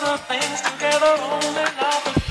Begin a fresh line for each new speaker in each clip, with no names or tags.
the things together only love the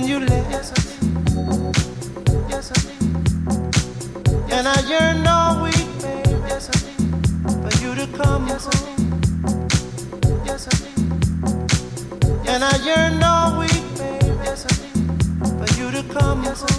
when you left. And I yearn all week, baby, for you to come yes, home. And I yearn all week, baby, for you to come home.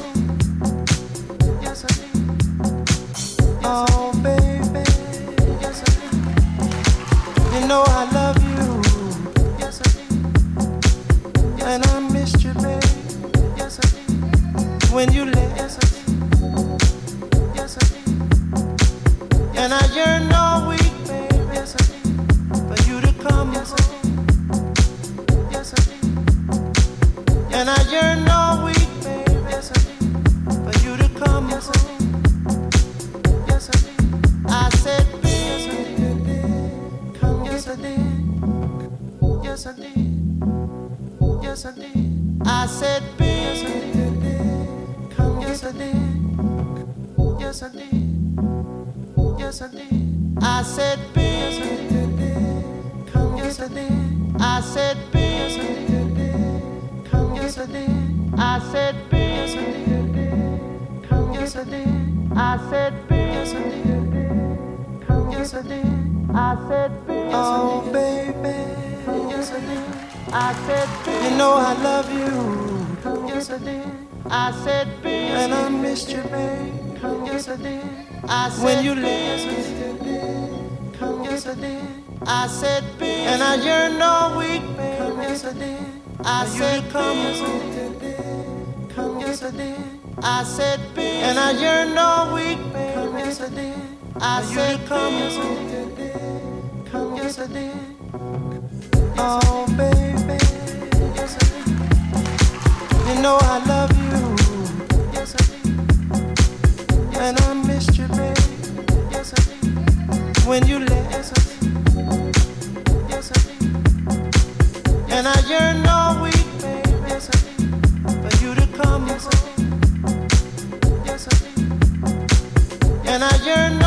I said, baby, and I yearned all week, baby. Come yes I did. I said, come home. Come yes I did. Oh, baby. Yes I did. You know I love you. Yes I did. And I missed you, baby. Yes I did. When you left. Yes I did. And I yearn all week, and I yearn